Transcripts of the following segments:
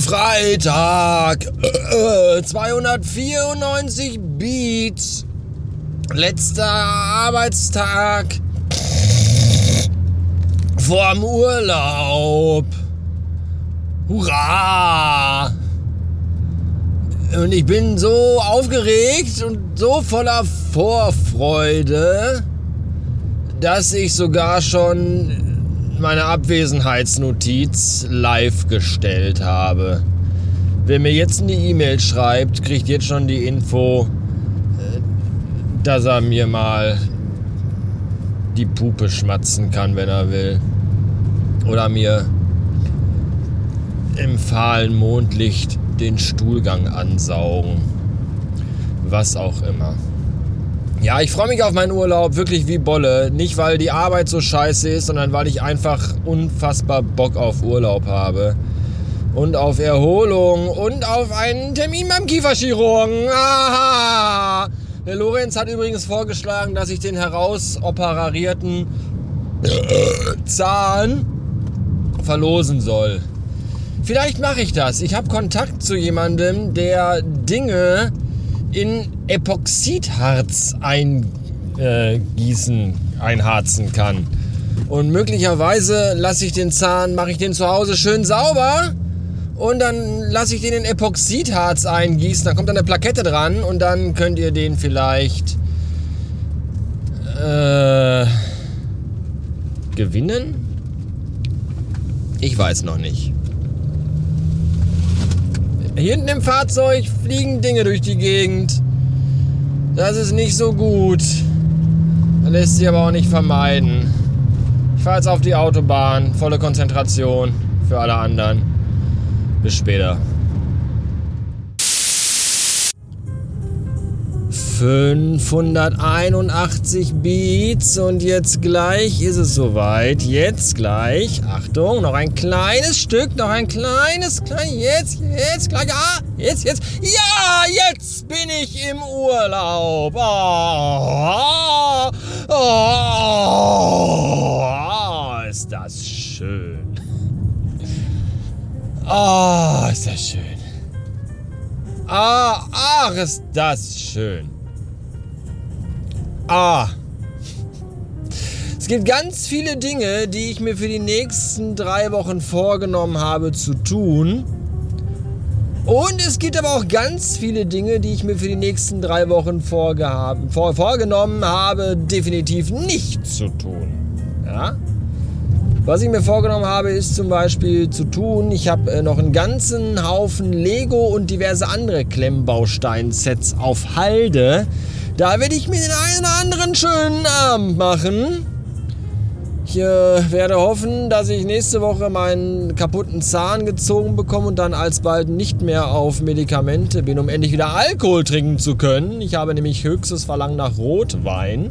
Freitag, äh, 294 Beats, letzter Arbeitstag vorm Urlaub. Hurra! Und ich bin so aufgeregt und so voller Vorfreude, dass ich sogar schon meine Abwesenheitsnotiz live gestellt habe. Wer mir jetzt eine E-Mail schreibt, kriegt jetzt schon die Info, äh, dass er mir mal die Pupe schmatzen kann, wenn er will. Oder mir im fahlen Mondlicht den Stuhlgang ansaugen. Was auch immer. Ja, ich freue mich auf meinen Urlaub wirklich wie Bolle. Nicht, weil die Arbeit so scheiße ist, sondern weil ich einfach unfassbar Bock auf Urlaub habe. Und auf Erholung und auf einen Termin beim Kieferchirurgen. Aha! Der Lorenz hat übrigens vorgeschlagen, dass ich den herausoperierten Zahn verlosen soll. Vielleicht mache ich das. Ich habe Kontakt zu jemandem, der Dinge in Epoxidharz eingießen, einharzen kann. Und möglicherweise lasse ich den Zahn, mache ich den zu Hause schön sauber und dann lasse ich den in Epoxidharz eingießen. Da kommt dann eine Plakette dran und dann könnt ihr den vielleicht äh, gewinnen. Ich weiß noch nicht. Hinten im Fahrzeug fliegen Dinge durch die Gegend. Das ist nicht so gut. Lässt sich aber auch nicht vermeiden. Ich fahre jetzt auf die Autobahn. Volle Konzentration für alle anderen. Bis später. 581 Beats und jetzt gleich ist es soweit. Jetzt gleich. Achtung, noch ein kleines Stück, noch ein kleines, klein, jetzt, jetzt, gleich. Ja, jetzt, jetzt. Ja, jetzt bin ich im Urlaub. Oh, oh, oh, ist das schön. Oh, ist das schön. Ah, ach, ist das schön. Ah. Es gibt ganz viele Dinge, die ich mir für die nächsten drei Wochen vorgenommen habe zu tun. Und es gibt aber auch ganz viele Dinge, die ich mir für die nächsten drei Wochen vor, vorgenommen habe, definitiv nicht zu tun. Ja? Was ich mir vorgenommen habe, ist zum Beispiel zu tun, ich habe äh, noch einen ganzen Haufen Lego und diverse andere Klemmbaustein-Sets auf Halde da werde ich mir den einen oder anderen schönen Abend machen. Ich äh, werde hoffen, dass ich nächste Woche meinen kaputten Zahn gezogen bekomme und dann alsbald nicht mehr auf Medikamente bin, um endlich wieder Alkohol trinken zu können. Ich habe nämlich höchstes Verlangen nach Rotwein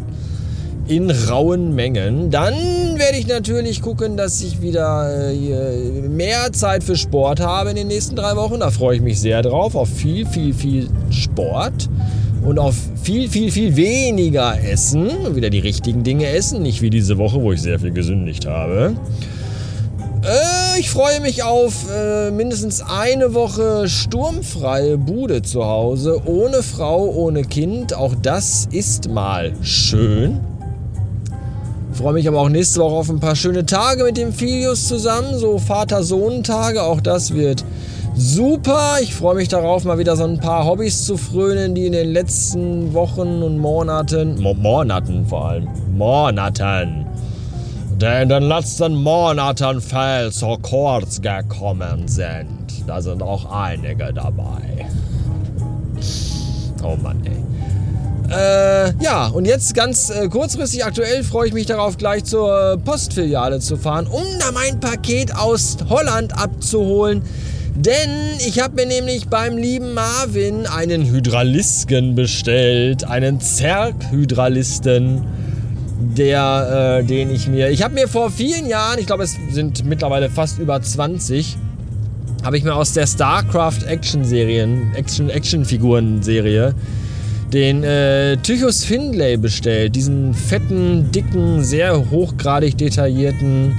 in rauen Mengen. Dann werde ich natürlich gucken, dass ich wieder äh, mehr Zeit für Sport habe in den nächsten drei Wochen. Da freue ich mich sehr drauf, auf viel, viel, viel Sport und auf viel, viel, viel weniger essen. Wieder die richtigen Dinge essen, nicht wie diese Woche, wo ich sehr viel gesündigt habe. Äh, ich freue mich auf äh, mindestens eine Woche sturmfreie Bude zu Hause, ohne Frau, ohne Kind. Auch das ist mal schön. Ich freue mich aber auch nächste Woche auf ein paar schöne Tage mit dem Filius zusammen, so Vater-Sohn-Tage. Auch das wird super. Ich freue mich darauf, mal wieder so ein paar Hobbys zu frönen, die in den letzten Wochen und Monaten, Mo Monaten vor allem, Monaten, der in den letzten Monaten viel zu kurz gekommen sind. Da sind auch einige dabei. Oh Mann, ey. Äh, ja, und jetzt ganz äh, kurzfristig aktuell freue ich mich darauf, gleich zur Postfiliale zu fahren, um da mein Paket aus Holland abzuholen. Denn ich habe mir nämlich beim lieben Marvin einen Hydralisken bestellt, einen Zerghydralisten, der, äh, den ich mir, ich habe mir vor vielen Jahren, ich glaube es sind mittlerweile fast über 20, habe ich mir aus der StarCraft Action Serien, Action Action Figuren Serie den äh, Tychus Findlay bestellt. Diesen fetten, dicken, sehr hochgradig detaillierten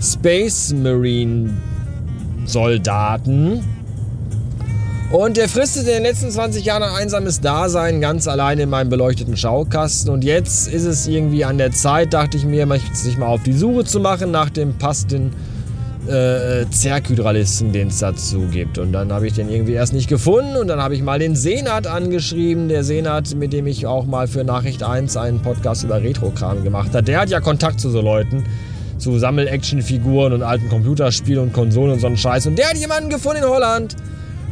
Space Marine Soldaten. Und der fristet in den letzten 20 Jahren ein einsames Dasein ganz alleine in meinem beleuchteten Schaukasten. Und jetzt ist es irgendwie an der Zeit, dachte ich mir, sich mal auf die Suche zu machen nach dem passenden äh, Zerghydralisten, den es dazu gibt. Und dann habe ich den irgendwie erst nicht gefunden und dann habe ich mal den Senat angeschrieben. Der Senat, mit dem ich auch mal für Nachricht 1 einen Podcast über Retro-Kram gemacht habe. Der hat ja Kontakt zu so Leuten, zu Sammel-Action-Figuren und alten Computerspielen und Konsolen und so einen Scheiß. Und der hat jemanden gefunden in Holland,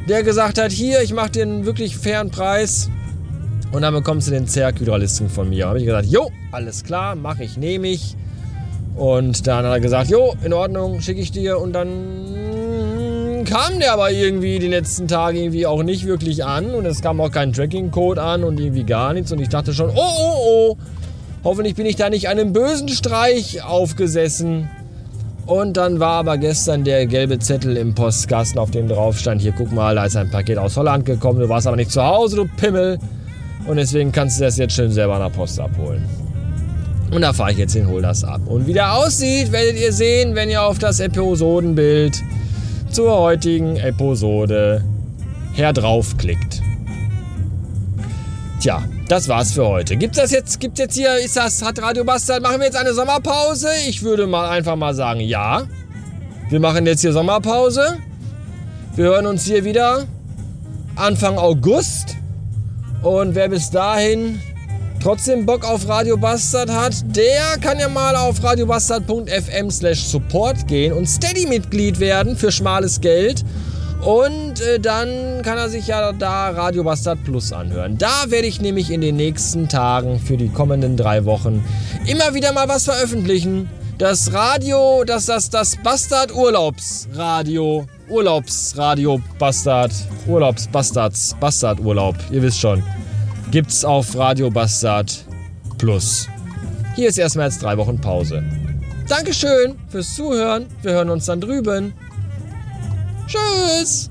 der gesagt hat, hier, ich mache dir einen wirklich fairen Preis. Und dann bekommst du den Zerghydralisten von mir. Habe ich gesagt, jo, alles klar, mache ich, nehme ich. Und dann hat er gesagt, jo, in Ordnung, schicke ich dir. Und dann kam der aber irgendwie die letzten Tage irgendwie auch nicht wirklich an. Und es kam auch kein Tracking-Code an und irgendwie gar nichts. Und ich dachte schon, oh, oh, oh, hoffentlich bin ich da nicht einem bösen Streich aufgesessen. Und dann war aber gestern der gelbe Zettel im Postkasten, auf dem drauf stand, hier guck mal, da ist ein Paket aus Holland gekommen, du warst aber nicht zu Hause, du Pimmel. Und deswegen kannst du das jetzt schön selber an der Post abholen. Und da fahre ich jetzt hin, hol das ab. Und wie der aussieht, werdet ihr sehen, wenn ihr auf das Episodenbild zur heutigen Episode her draufklickt. Tja, das war's für heute. Gibt's das jetzt, gibt's jetzt hier, ist das, hat Radio Bastard, machen wir jetzt eine Sommerpause? Ich würde mal einfach mal sagen, ja. Wir machen jetzt hier Sommerpause. Wir hören uns hier wieder Anfang August. Und wer bis dahin trotzdem Bock auf Radio Bastard hat, der kann ja mal auf radiobastard.fm slash support gehen und Steady-Mitglied werden für schmales Geld. Und äh, dann kann er sich ja da Radio Bastard Plus anhören. Da werde ich nämlich in den nächsten Tagen für die kommenden drei Wochen immer wieder mal was veröffentlichen. Das Radio, das, das, das Bastard Urlaubsradio. Urlaubsradio Bastard. Urlaubs Bastards. Bastard Urlaub. Ihr wisst schon gibt's auf Radio Bastard Plus. Hier ist erstmal jetzt drei Wochen Pause. Dankeschön fürs Zuhören. Wir hören uns dann drüben. Tschüss.